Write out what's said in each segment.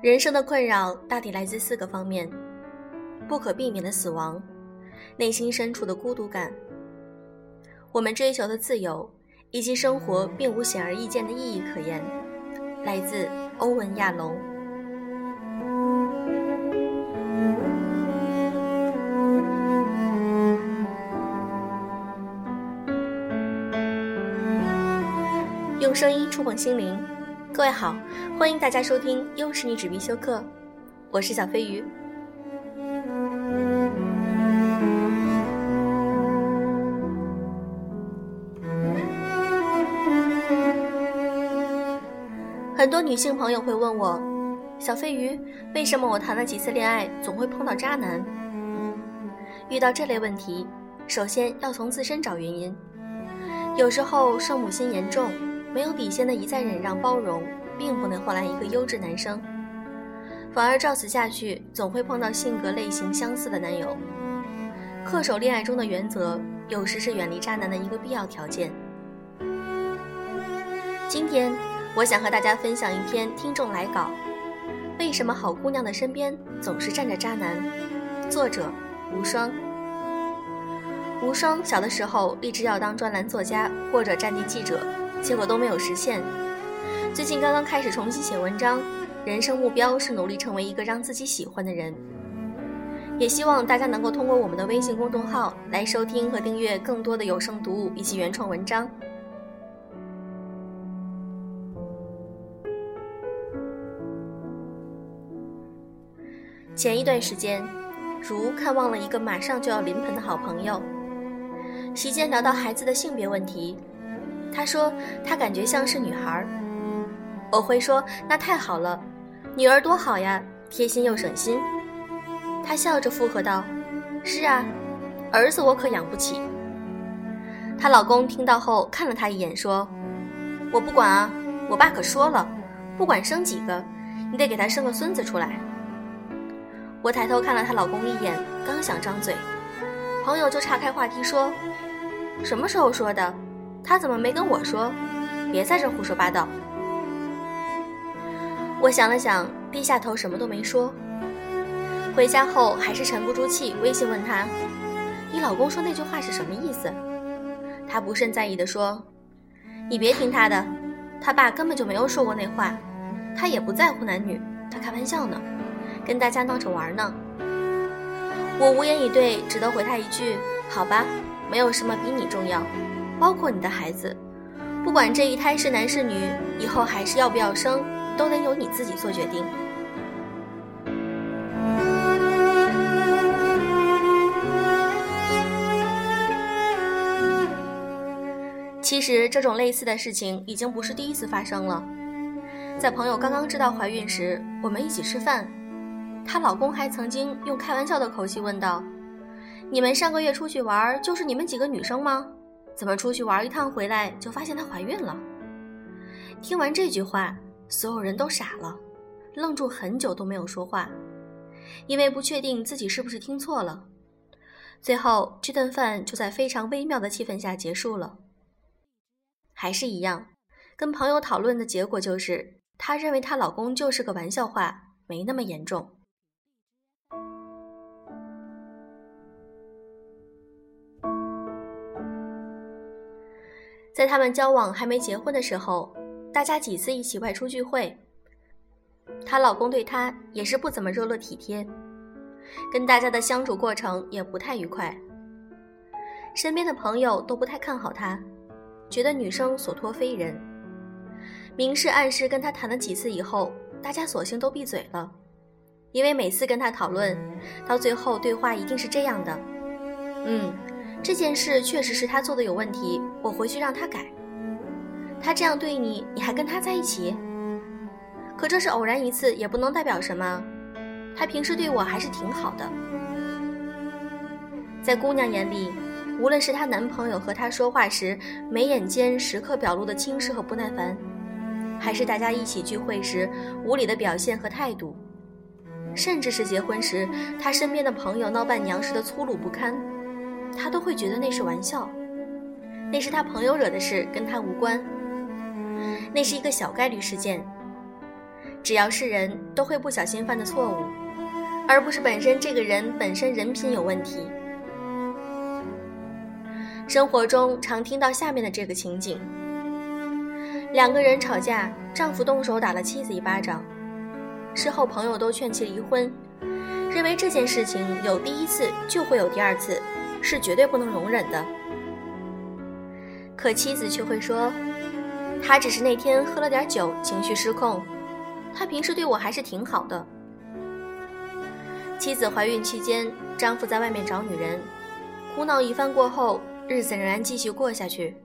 人生的困扰大抵来自四个方面：不可避免的死亡、内心深处的孤独感、我们追求的自由，以及生活并无显而易见的意义可言。来自欧文·亚龙。用声音触碰心灵，各位好，欢迎大家收听优势女纸必修课，我是小飞鱼。很多女性朋友会问我，小飞鱼，为什么我谈了几次恋爱总会碰到渣男？遇到这类问题，首先要从自身找原因，有时候圣母心严重。没有底线的一再忍让包容，并不能换来一个优质男生，反而照此下去，总会碰到性格类型相似的男友。恪守恋爱中的原则，有时是远离渣男的一个必要条件。今天，我想和大家分享一篇听众来稿：为什么好姑娘的身边总是站着渣男？作者：无双。无双小的时候立志要当专栏作家或者战地记者。结果都没有实现。最近刚刚开始重新写文章，人生目标是努力成为一个让自己喜欢的人。也希望大家能够通过我们的微信公众号来收听和订阅更多的有声读物以及原创文章。前一段时间，如看望了一个马上就要临盆的好朋友，席间聊到孩子的性别问题。他说：“他感觉像是女孩。”我会说：“那太好了，女儿多好呀，贴心又省心。”他笑着附和道：“是啊，儿子我可养不起。”她老公听到后看了她一眼，说：“我不管啊，我爸可说了，不管生几个，你得给他生个孙子出来。”我抬头看了她老公一眼，刚想张嘴，朋友就岔开话题说：“什么时候说的？”他怎么没跟我说？别在这胡说八道。我想了想，低下头，什么都没说。回家后还是沉不住气，微信问他：“你老公说那句话是什么意思？”他不甚在意的说：“你别听他的，他爸根本就没有说过那话，他也不在乎男女，他开玩笑呢，跟大家闹着玩呢。”我无言以对，只得回他一句：“好吧，没有什么比你重要。”包括你的孩子，不管这一胎是男是女，以后还是要不要生，都得由你自己做决定。其实这种类似的事情已经不是第一次发生了。在朋友刚刚知道怀孕时，我们一起吃饭，她老公还曾经用开玩笑的口气问道：“你们上个月出去玩，就是你们几个女生吗？”怎么出去玩一趟回来就发现她怀孕了？听完这句话，所有人都傻了，愣住很久都没有说话，因为不确定自己是不是听错了。最后这顿饭就在非常微妙的气氛下结束了。还是一样，跟朋友讨论的结果就是，她认为她老公就是个玩笑话，没那么严重。在他们交往还没结婚的时候，大家几次一起外出聚会，她老公对她也是不怎么热络体贴，跟大家的相处过程也不太愉快。身边的朋友都不太看好她，觉得女生所托非人。明示暗示跟她谈了几次以后，大家索性都闭嘴了，因为每次跟她讨论，到最后对话一定是这样的：嗯。这件事确实是他做的有问题，我回去让他改。他这样对你，你还跟他在一起？可这是偶然一次，也不能代表什么。他平时对我还是挺好的。在姑娘眼里，无论是她男朋友和她说话时眉眼间时刻表露的轻视和不耐烦，还是大家一起聚会时无理的表现和态度，甚至是结婚时他身边的朋友闹伴娘时的粗鲁不堪。他都会觉得那是玩笑，那是他朋友惹的事，跟他无关。那是一个小概率事件。只要是人都会不小心犯的错误，而不是本身这个人本身人品有问题。生活中常听到下面的这个情景：两个人吵架，丈夫动手打了妻子一巴掌，事后朋友都劝其离婚，认为这件事情有第一次就会有第二次，是绝对不能容忍的。可妻子却会说：“他只是那天喝了点酒，情绪失控。他平时对我还是挺好的。”妻子怀孕期间，丈夫在外面找女人，苦恼一番过后，日子仍然继续过下去。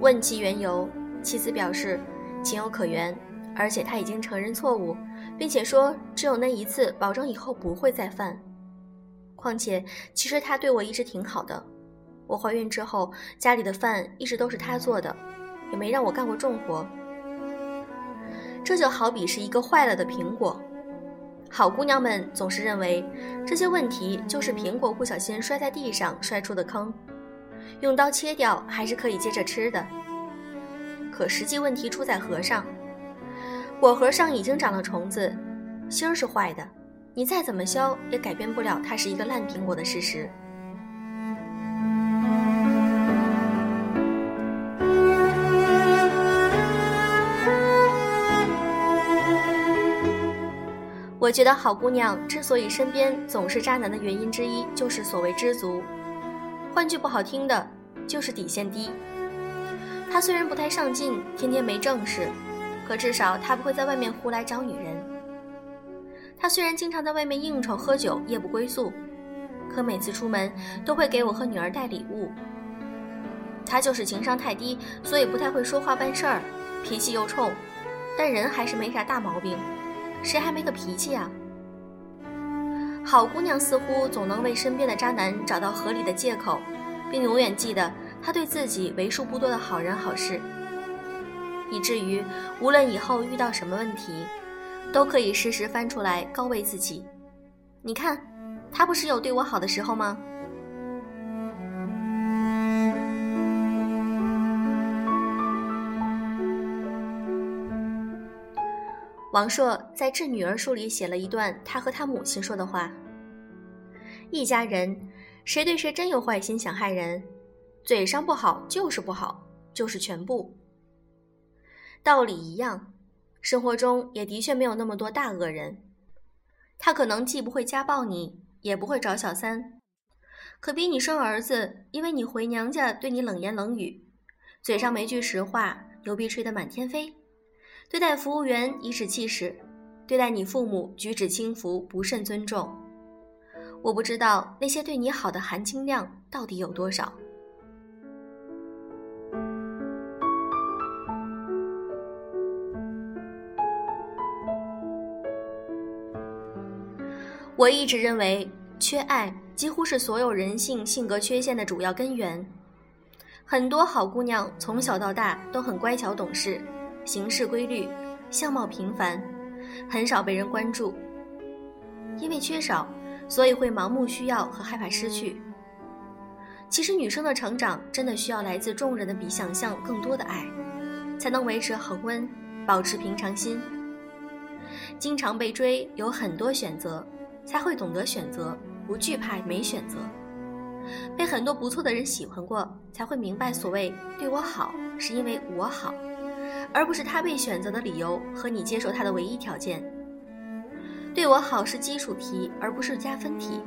问其缘由，妻子表示情有可原，而且他已经承认错误，并且说只有那一次，保证以后不会再犯。况且，其实他对我一直挺好的。我怀孕之后，家里的饭一直都是他做的，也没让我干过重活。这就好比是一个坏了的苹果，好姑娘们总是认为这些问题就是苹果不小心摔在地上摔出的坑，用刀切掉还是可以接着吃的。可实际问题出在核上，果核上已经长了虫子，芯儿是坏的，你再怎么削也改变不了它是一个烂苹果的事实。我觉得好姑娘之所以身边总是渣男的原因之一，就是所谓知足。换句不好听的，就是底线低。他虽然不太上进，天天没正事，可至少他不会在外面胡来找女人。他虽然经常在外面应酬喝酒，夜不归宿，可每次出门都会给我和女儿带礼物。他就是情商太低，所以不太会说话办事儿，脾气又冲，但人还是没啥大毛病。谁还没个脾气啊？好姑娘似乎总能为身边的渣男找到合理的借口，并永远记得他对自己为数不多的好人好事，以至于无论以后遇到什么问题，都可以适时翻出来高慰自己。你看，他不是有对我好的时候吗？王朔在《致女儿》书里写了一段他和他母亲说的话：“一家人，谁对谁真有坏心想害人，嘴上不好就是不好，就是全部。道理一样，生活中也的确没有那么多大恶人。他可能既不会家暴你，也不会找小三，可逼你生儿子，因为你回娘家对你冷言冷语，嘴上没句实话，牛逼吹得满天飞。”对待服务员颐指气使，对待你父母举止轻浮不甚尊重。我不知道那些对你好的含金量到底有多少。我一直认为，缺爱几乎是所有人性性格缺陷的主要根源。很多好姑娘从小到大都很乖巧懂事。行事规律，相貌平凡，很少被人关注。因为缺少，所以会盲目需要和害怕失去。其实，女生的成长真的需要来自众人的比想象更多的爱，才能维持恒温，保持平常心。经常被追，有很多选择，才会懂得选择，不惧怕没选择。被很多不错的人喜欢过，才会明白所谓对我好，是因为我好。而不是他被选择的理由和你接受他的唯一条件。对我好是基础题，而不是加分题。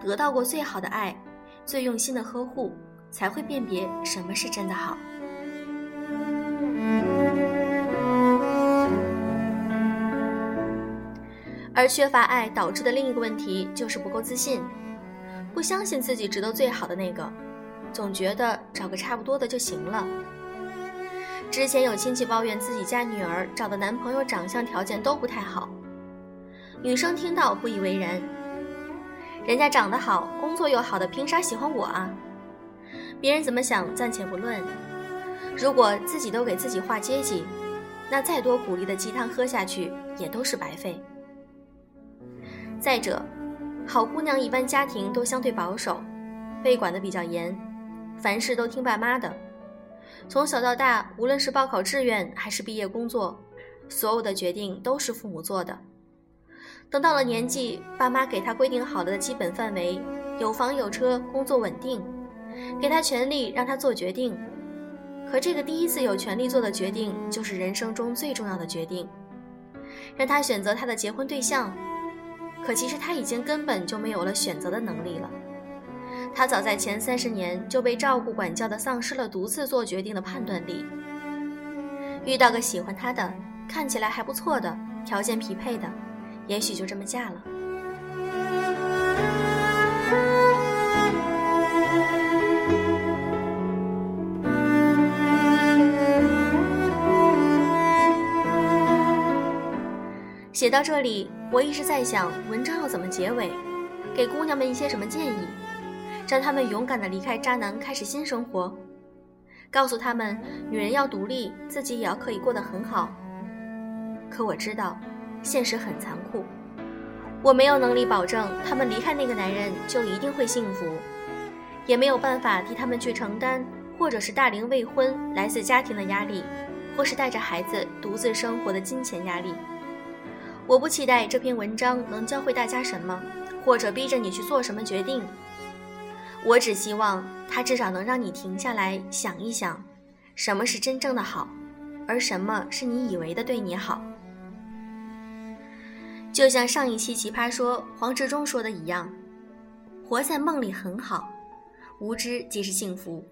得到过最好的爱，最用心的呵护，才会辨别什么是真的好。而缺乏爱导致的另一个问题就是不够自信，不相信自己值得最好的那个，总觉得找个差不多的就行了。之前有亲戚抱怨自己家女儿找的男朋友长相条件都不太好，女生听到不以为然。人家长得好，工作又好的，凭啥喜欢我啊？别人怎么想暂且不论，如果自己都给自己画阶级，那再多鼓励的鸡汤喝下去也都是白费。再者，好姑娘一般家庭都相对保守，被管得比较严，凡事都听爸妈的。从小到大，无论是报考志愿还是毕业工作，所有的决定都是父母做的。等到了年纪，爸妈给他规定好了的基本范围，有房有车，工作稳定，给他权利让他做决定。可这个第一次有权利做的决定，就是人生中最重要的决定，让他选择他的结婚对象。可其实他已经根本就没有了选择的能力了。他早在前三十年就被照顾管教的丧失了独自做决定的判断力。遇到个喜欢他的，看起来还不错的，条件匹配的。也许就这么嫁了。写到这里，我一直在想，文章要怎么结尾，给姑娘们一些什么建议，让她们勇敢的离开渣男，开始新生活，告诉她们，女人要独立，自己也要可以过得很好。可我知道。现实很残酷，我没有能力保证他们离开那个男人就一定会幸福，也没有办法替他们去承担，或者是大龄未婚来自家庭的压力，或是带着孩子独自生活的金钱压力。我不期待这篇文章能教会大家什么，或者逼着你去做什么决定。我只希望它至少能让你停下来想一想，什么是真正的好，而什么是你以为的对你好。就像上一期《奇葩说》黄执忠说的一样，活在梦里很好，无知即是幸福。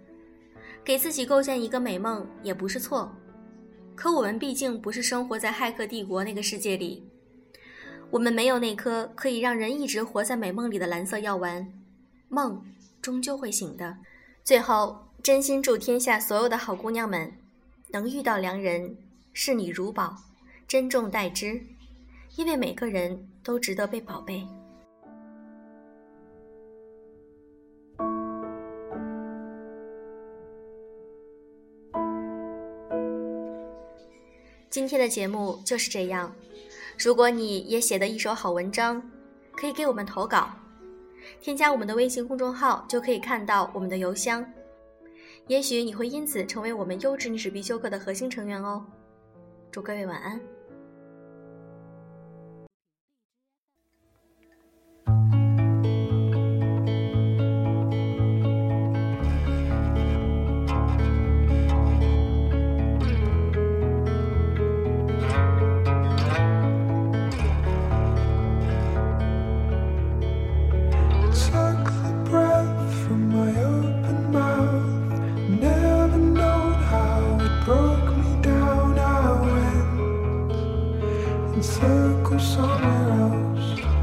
给自己构建一个美梦也不是错，可我们毕竟不是生活在骇客帝国那个世界里，我们没有那颗可以让人一直活在美梦里的蓝色药丸。梦终究会醒的。最后，真心祝天下所有的好姑娘们能遇到良人，视你如宝，珍重待之。因为每个人都值得被宝贝。今天的节目就是这样。如果你也写得一手好文章，可以给我们投稿，添加我们的微信公众号就可以看到我们的邮箱。也许你会因此成为我们优质历史必修课的核心成员哦。祝各位晚安。in circles somewhere else.